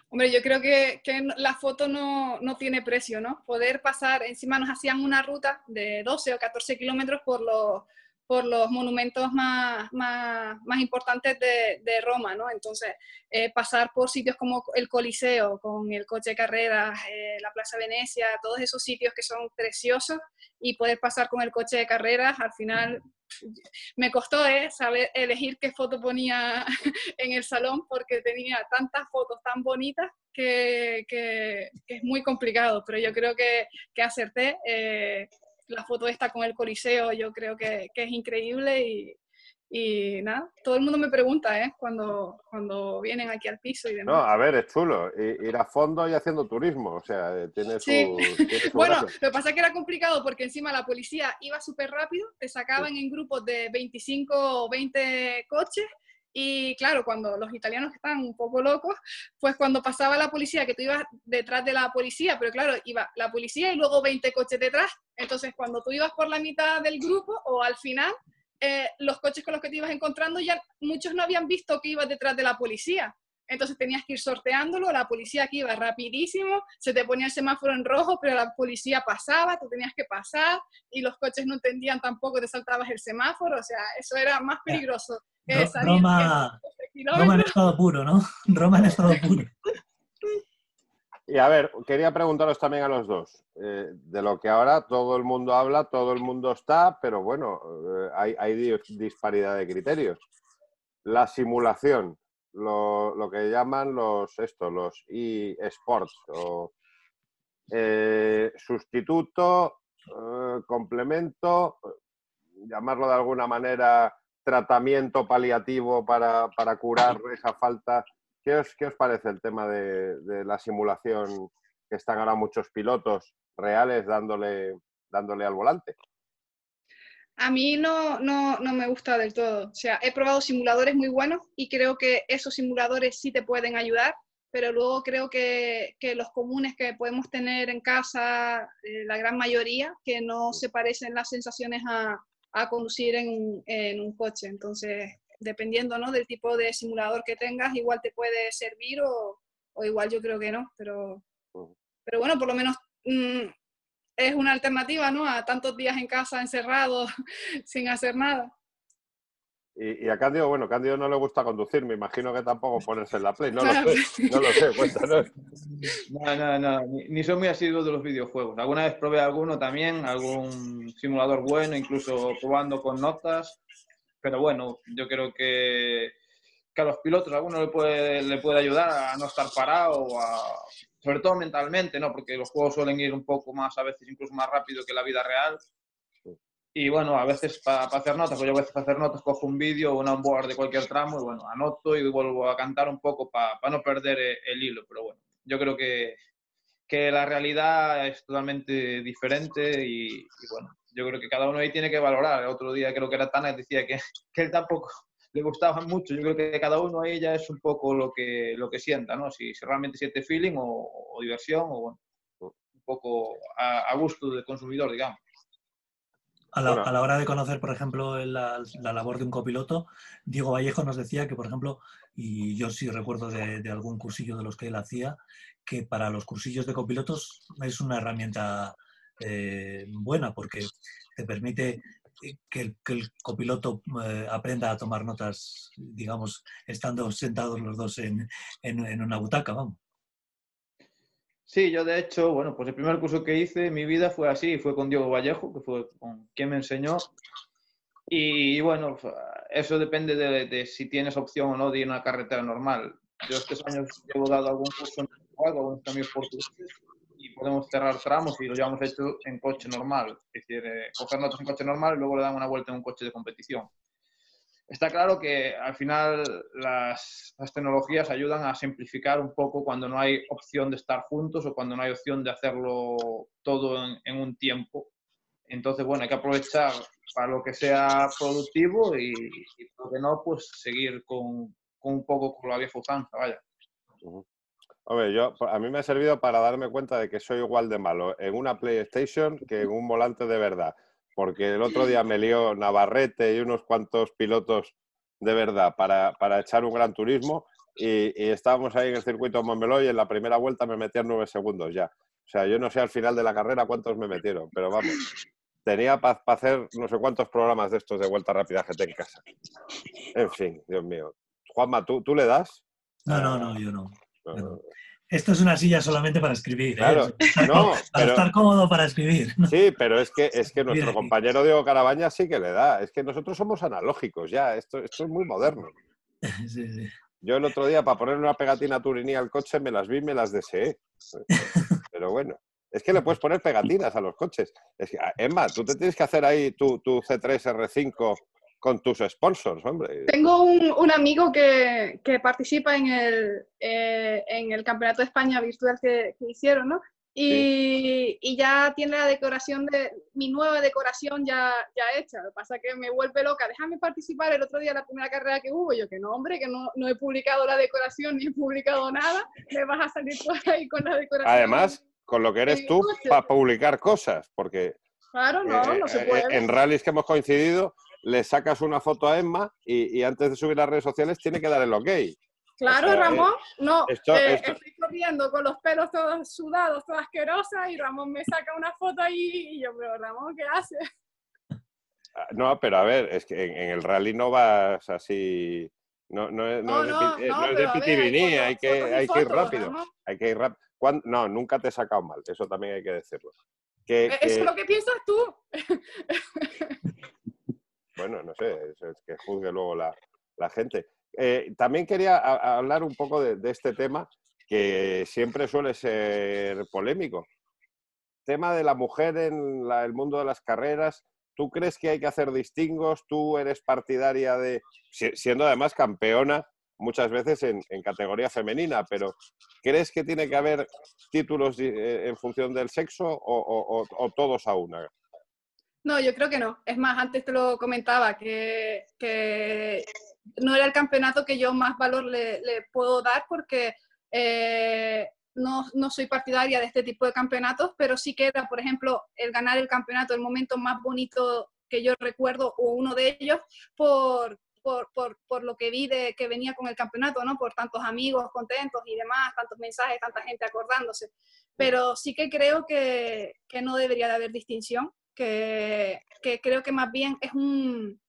Hombre, yo creo que, que la foto no, no, tiene precio, ¿no? Poder pasar, encima nos hacían una ruta de 12 o 14 kilómetros por los, por los monumentos más, más, más importantes de, de, Roma, ¿no? Entonces, eh, pasar por sitios como el Coliseo, con el coche de carreras, eh, la Plaza Venecia, todos esos sitios que son preciosos, y poder pasar con el coche de carreras, al final me costó eh, saber elegir qué foto ponía en el salón porque tenía tantas fotos tan bonitas que, que, que es muy complicado, pero yo creo que, que acerté. Eh, la foto esta con el Coliseo, yo creo que, que es increíble y, y, nada, todo el mundo me pregunta, ¿eh? Cuando, cuando vienen aquí al piso y demás. No, a ver, es chulo. Ir a fondo y haciendo turismo, o sea, eh, tiene su... Sí. Tiene su bueno, gracia. lo que pasa es que era complicado porque encima la policía iba súper rápido, te sacaban sí. en grupos de 25 o 20 coches y claro, cuando los italianos están un poco locos, pues cuando pasaba la policía, que tú ibas detrás de la policía, pero claro, iba la policía y luego 20 coches detrás. Entonces, cuando tú ibas por la mitad del grupo o al final, eh, los coches con los que te ibas encontrando ya muchos no habían visto que ibas detrás de la policía. Entonces tenías que ir sorteándolo, la policía aquí iba rapidísimo, se te ponía el semáforo en rojo, pero la policía pasaba, tú tenías que pasar y los coches no entendían tampoco, te saltabas el semáforo, o sea, eso era más peligroso. Que Roma, Roma en estado puro, ¿no? Roma en estado puro. Y a ver, quería preguntaros también a los dos, eh, de lo que ahora todo el mundo habla, todo el mundo está, pero bueno, eh, hay, hay, disparidad de criterios. La simulación, lo, lo que llaman los, esto, los e-sports, o eh, sustituto, eh, complemento, llamarlo de alguna manera tratamiento paliativo para, para curar esa falta. ¿Qué os, ¿Qué os, parece el tema de, de, la simulación que están ahora muchos pilotos reales dándole, dándole al volante? A mí no, no, no, me gusta del todo. O sea, he probado simuladores muy buenos y creo que esos simuladores sí te pueden ayudar, pero luego creo que, que los comunes que podemos tener en casa, eh, la gran mayoría, que no se parecen las sensaciones a, a conducir en, en un coche. Entonces, dependiendo ¿no? del tipo de simulador que tengas, igual te puede servir o, o igual yo creo que no, pero, pero bueno, por lo menos mmm, es una alternativa, ¿no? A tantos días en casa encerrado sin hacer nada. Y, a Cándido, bueno, Cándido no le gusta conducir, me imagino que tampoco ponerse en la Play, no lo sé, no lo sé, cuéntanos. No, no, no, ni, soy muy asiduo de los videojuegos. Alguna vez probé alguno también, algún simulador bueno, incluso probando con notas, pero bueno, yo creo que, que a los pilotos alguno le puede, le puede ayudar a no estar parado, a, sobre todo mentalmente, ¿no? Porque los juegos suelen ir un poco más, a veces incluso más rápido que la vida real y bueno, a veces para hacer notas, pues yo a veces para hacer notas cojo un vídeo o un onboard de cualquier tramo y bueno, anoto y vuelvo a cantar un poco para no perder e, el hilo. Pero bueno, yo creo que, que la realidad es totalmente diferente y, bueno, yo creo que cada uno ahí tiene que valorar. El otro día creo que era Tana decía que, que él tampoco le gustaba mucho. Yo creo que cada uno ya es un poco lo que, lo que sienta, ¿no? Si, si realmente siente feeling o, diversión o bueno, un poco a, a gusto del consumidor, digamos. A la, hora de conocer, por ejemplo, la, labor de un copiloto, Diego Vallejo nos decía que, por ejemplo, y yo sí recuerdo de, algún cursillo de los que él hacía, que para los cursillos de copilotos es una herramienta eh, buena porque te permite que el, copiloto eh, aprenda a tomar notas, digamos, estando sentados los dos en, en una butaca, vamos. Sí, yo de hecho, bueno, pues el primer curso que hice en mi vida fue así, fue con Diego Vallejo, que fue con quien me enseñó. Y bueno, eso depende de, si tienes opción o no de ir a una carretera normal. Yo estos años llevo dado algún curso en Portugal, algunos también portugueses, podemos cerrar tramos y lo llevamos hecho en coche normal. Es decir, eh, coger notas en coche normal y luego le damos una vuelta en un coche de competición. Está claro que al final las, tecnologías ayudan a simplificar un poco cuando no hay opción de estar juntos o cuando no hay opción de hacerlo todo en, un tiempo. Entonces, bueno, hay que aprovechar para lo que sea productivo y, y lo que no, pues seguir con, un poco con la vieja usanza, vaya. Hombre, yo, a mí me ha servido para darme cuenta de que soy igual de malo en una PlayStation que en un volante de verdad porque el otro día me lió Navarrete y unos cuantos pilotos de verdad para, echar un gran turismo y, estábamos ahí en el circuito Montmeló y en la primera vuelta me metían nueve segundos ya. O sea, yo no sé al final de la carrera cuántos me metieron, pero vamos, tenía para hacer no sé cuántos programas de estos de vuelta rápida GT en casa. En fin, Dios mío. Juanma, ¿tú, ¿tú le das? No, no, no, yo no. Esto es una silla solamente para escribir. ¿eh? Claro, no, para estar cómodo para escribir. Sí, pero es que, es que nuestro compañero Diego Carabaña sí que le da. Es que nosotros somos analógicos ya. Esto, esto es muy moderno. Sí, sí. Yo el otro día, para poner una pegatina Turini al coche, me las vi y me las deseé. Pero bueno, es que le puedes poner pegatinas a los coches. Es que, Emma, tú te tienes que hacer ahí tu, tu C3 R5 con tus sponsors, hombre. Tengo un, amigo que, participa en el, eh, en el Campeonato de España virtual que, hicieron, ¿no? Y, ya tiene la decoración de mi nueva decoración ya, ya hecha. Lo que pasa es que me vuelve loca. Déjame participar el otro día la primera carrera que hubo. Yo que no, hombre, que no, no he publicado la decoración ni he publicado nada. Me vas a salir por ahí con la decoración. Además, con lo que eres tú para publicar cosas, porque claro, no, no se eh, puede. en rallies que hemos coincidido, le sacas una foto a Emma y, antes de subir a las redes sociales tiene que dar el ok. Claro, Ramón, no, eh, estoy corriendo con los pelos todos sudados, toda asquerosa, y Ramón me saca una foto ahí y yo, pero Ramón, ¿qué hace? Ah, no, pero a ver, es que en, el rally no vas así, no, no, es, no, no, es de, hay que, hay que ir rápido, hay que ir rápido. No, nunca te he sacado mal, eso también hay que decirlo. Que, eh, es lo que piensas tú. bueno, no sé, es, que juzgue luego la, gente. Eh, también quería hablar un poco de, este tema que siempre suele ser polémico. Tema de la mujer en el mundo de las carreras. ¿Tú crees que hay que hacer distingos? ¿Tú eres partidaria de, siendo además campeona muchas veces en, categoría femenina, pero ¿crees que tiene que haber títulos eh, en función del sexo o todos a una? No, yo creo que no. Es más, antes te lo comentaba, que, no era el campeonato que yo más valor le, puedo dar porque eh, no, soy partidaria de este tipo de campeonatos, pero sí que era, por ejemplo, el ganar el campeonato, el momento más bonito que yo recuerdo, o uno de ellos, por, por, por, por, lo que vi de que venía con el campeonato, ¿no? Por tantos amigos contentos y demás, tantos mensajes, tanta gente acordándose. Pero sí que creo que, que no debería de haber distinción, que, que creo que más bien es un,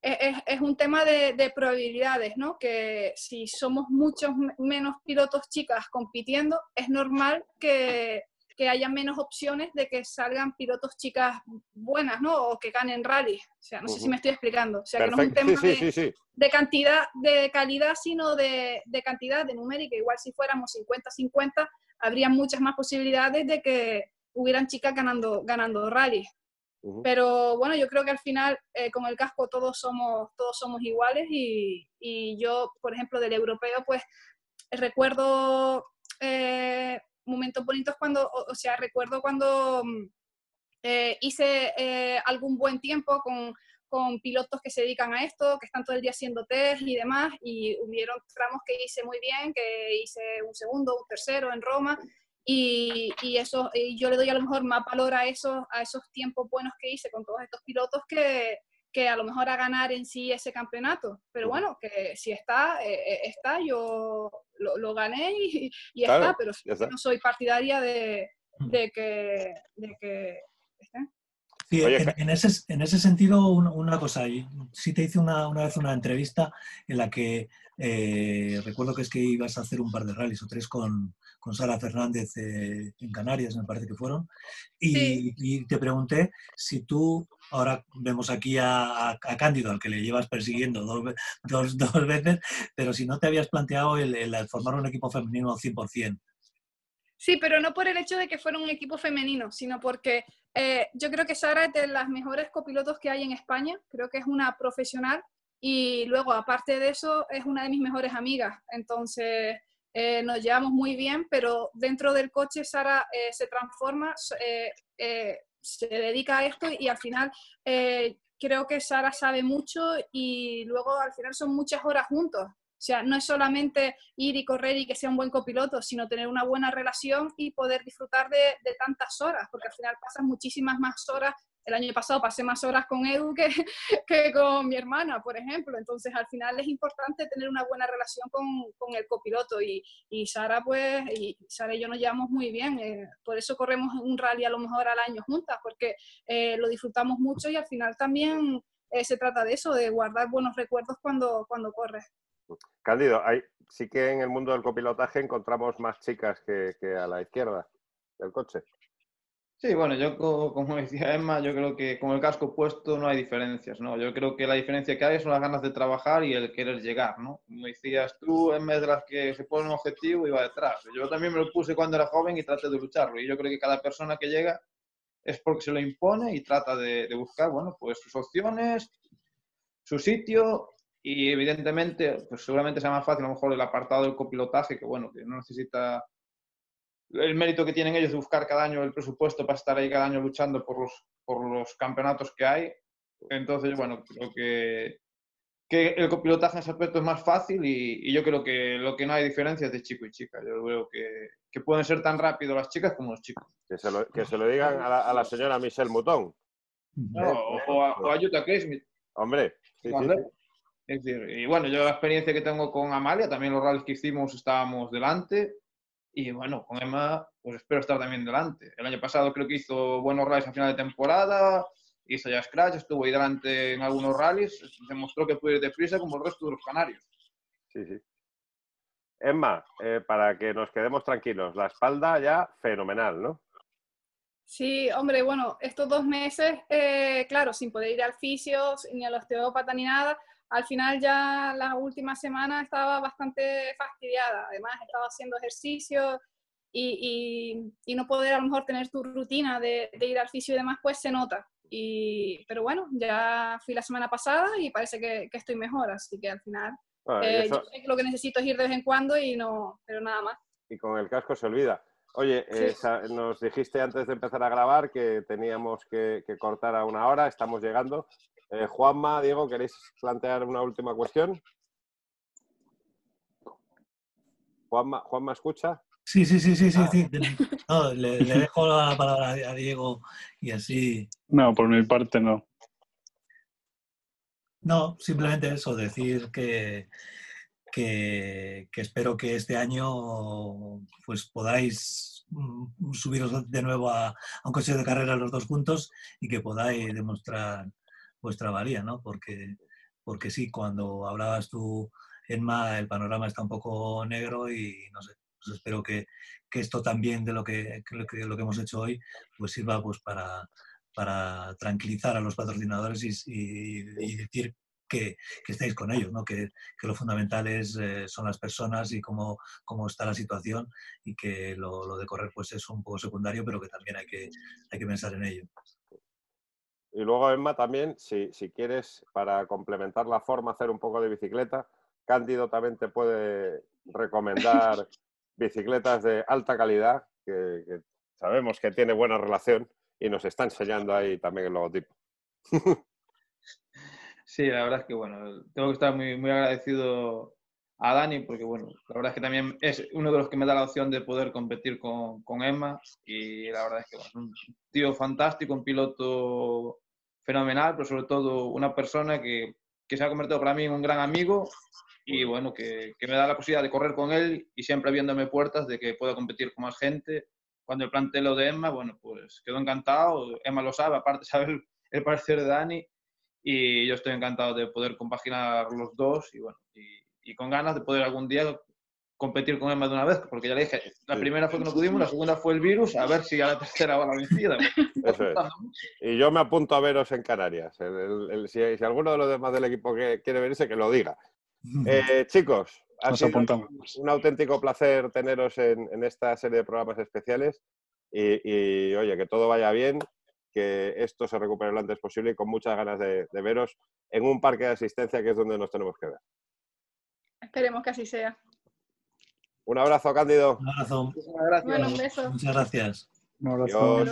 es, es, un tema de, de, probabilidades, ¿no? Que si somos muchos menos pilotos chicas compitiendo, es normal que, que haya menos opciones de que salgan pilotos chicas buenas, ¿no? O que ganen rally. O sea, no sé si me estoy explicando. O sea, que no es un tema sí, sí, sí, de, cantidad, de calidad, sino de, de cantidad, de numérica. Igual si fuéramos 50-50, habría muchas más posibilidades de que hubieran chicas ganando, ganando rally. Pero bueno, yo creo que al final eh, con el casco todos somos, todos somos iguales y, y yo, por ejemplo, del europeo, pues recuerdo eh, momentos bonitos cuando, o, o sea, recuerdo cuando mm, eh, hice eh, algún buen tiempo con, con, pilotos que se dedican a esto, que están todo el día haciendo test y demás, y hubieron tramos que hice muy bien, que hice un segundo, un tercero en Roma, y, y eso, y yo le doy a lo mejor más valor a esos, a esos tiempos buenos que hice con todos estos pilotos que, que a lo mejor a ganar en sí ese campeonato. Pero bueno, que si está, eh, está, yo lo, lo gané y, y Claro, está, pero no soy partidaria de, de que, de que esté. Sí, Oye, en, ese, en ese sentido, una, una cosa, sí te hice una, una vez una entrevista en la que eh, recuerdo que es que ibas a hacer un par de rallies o tres con, con Sara Fernández eh, en Canarias, me parece que fueron, y, Sí. y te pregunté si tú, ahora vemos aquí a, Cándido, al que le llevas persiguiendo dos, ve- dos, dos veces, pero si no te habías planteado el, el formar un equipo femenino al 100%. Sí, pero no por el hecho de que fuera un equipo femenino, sino porque eh, yo creo que Sara es de las mejores copilotos que hay en España, creo que es una profesional y luego, aparte de eso, es una de mis mejores amigas. Entonces, eh, nos llevamos muy bien, pero dentro del coche Sara eh, se transforma, se dedica a esto y al final creo que Sara sabe mucho y luego al final son muchas horas juntos. Sea, no es solamente ir y correr y que sea un buen copiloto, sino tener una buena relación y poder disfrutar de, tantas horas, porque al final pasas muchísimas más horas. El año pasado pasé más horas con Edu que, con mi hermana, por ejemplo. Entonces, al final es importante tener una buena relación con, con el copiloto. Y, y Sara, pues, y Sara y yo nos llevamos muy bien. eh, por eso corremos un rally a lo mejor al año juntas, porque eh, lo disfrutamos mucho y al final también eh, se trata de eso, de guardar buenos recuerdos cuando, cuando corres. Cándido, hay, sí que en el mundo del copilotaje encontramos más chicas que, a la izquierda del coche. Sí, bueno, yo co- como decía Emma, yo creo que con el casco puesto no hay diferencias, ¿no? Yo creo que la diferencia que hay son las ganas de trabajar y el querer llegar, ¿no? Como decías tú, en vez de las que se pone un objetivo y va detrás. Yo también me lo puse cuando era joven y traté de lucharlo. Y yo creo que cada persona que llega es porque se lo impone y trata de, de buscar, bueno, pues sus opciones, su sitio y evidentemente, pues seguramente sea más fácil a lo mejor el apartado del copilotaje, que bueno, que no necesita el mérito que tienen ellos de buscar cada año el presupuesto para estar ahí cada año luchando por los, por los campeonatos que hay. Entonces, bueno, creo que, que el copilotaje en ese aspecto es más fácil y, y yo creo que lo que no hay diferencia es de chico y chica. Yo creo que, que pueden ser tan rápidos las chicas como los chicos. Que se lo, que se lo digan a la, a la señora Michelle Mouton. ¿no? O, o a, o a Hombre, sí, sí, sí. Es decir, y bueno, yo la experiencia que tengo con Amalia, también los rallies que hicimos estábamos delante. Y bueno, con Emma, pues espero estar también delante. El año pasado creo que hizo buenos rallies a final de temporada, hizo ya Scratch, estuvo ahí delante en algunos rallies, demostró que puede ir deprisa como el resto de los canarios. sí, sí. Emma, eh, para que nos quedemos tranquilos, la espalda ya fenomenal, ¿no? Sí, hombre, bueno, estos dos meses, eh, claro, sin poder ir al fisio, ni al osteópata ni nada, al final ya las últimas semanas estaba bastante fastidiada. Además, estaba haciendo ejercicio y, y- y no poder a lo mejor tener tu rutina de, de ir al fisio y demás, pues se nota. Y, pero bueno, ya fui la semana pasada y parece que, que estoy mejor, así que al final y, eh, eso- yo sé que lo que necesito es ir de vez en cuando y no, pero nada más. y con el casco se olvida. Oye, eh, Sí. nos dijiste antes de empezar a grabar que teníamos que, que cortar a una hora, estamos llegando. Eh, Juanma, Diego, ¿queréis plantear una última cuestión? Juanma, Juanma escucha. Sí, sí, sí, sí, sí. Ah. sí. No, le, le dejo la palabra a Diego y así. No, por mi parte no. No, simplemente eso, decir que, que, espero que este año pues podáis mm, subiros de nuevo a, un coche de carrera los dos puntos y que podáis demostrar vuestra valía, ¿no? Porque, porque sí, cuando hablabas tú, Enma, el panorama está un poco negro y no sé, pues espero que, esto también de lo que, lo que, hemos hecho hoy pues sirva pues para, para tranquilizar a los patrocinadores y, decir que, estáis con ellos, ¿no? que, lo fundamental es, eh, son las personas y cómo, cómo, está la situación y que lo, de correr pues es un poco secundario, pero que también hay que, hay que pensar en ello. Y luego, Emma, también, si, si quieres, para complementar la forma, hacer un poco de bicicleta, Cándido también te puede recomendar bicicletas de alta calidad, que, que, sabemos que tiene buena relación y nos está enseñando ahí también el logotipo. Sí, la verdad es que bueno, tengo que estar muy, muy agradecido a Dani porque bueno, la verdad es que también es uno de los que me da la opción de poder competir con, con Emma y la verdad es que bueno, un tío fantástico, un piloto fenomenal, pero sobre todo una persona que, que se ha convertido para mí en un gran amigo y bueno, que, que, me da la posibilidad de correr con él y siempre viéndome puertas de que pueda competir con más gente. Cuando planteé lo de Emma, bueno, pues quedó encantado, Emma lo sabe, aparte sabe el, el parecer de Dani y yo estoy encantado de poder compaginar los dos y bueno, y, con ganas de poder algún día competir con él más de una vez, porque ya le dije, la primera fue que no pudimos, la segunda fue el virus, a ver si a la tercera va la vencida. Y yo me apunto a veros en Canarias. si, alguno de los demás del equipo que quiere venirse, que lo diga. Eh, chicos, ha sido un, auténtico placer teneros en, esta serie de programas especiales y, y, oye, que todo vaya bien que esto se recupere lo antes posible y con muchas ganas de, veros en un parque de asistencia que es donde nos tenemos que ver. Esperemos que así sea. Un abrazo, Cándido. Un abrazo. Muchas gracias. Bueno, un beso. Muchas gracias. Un abrazo.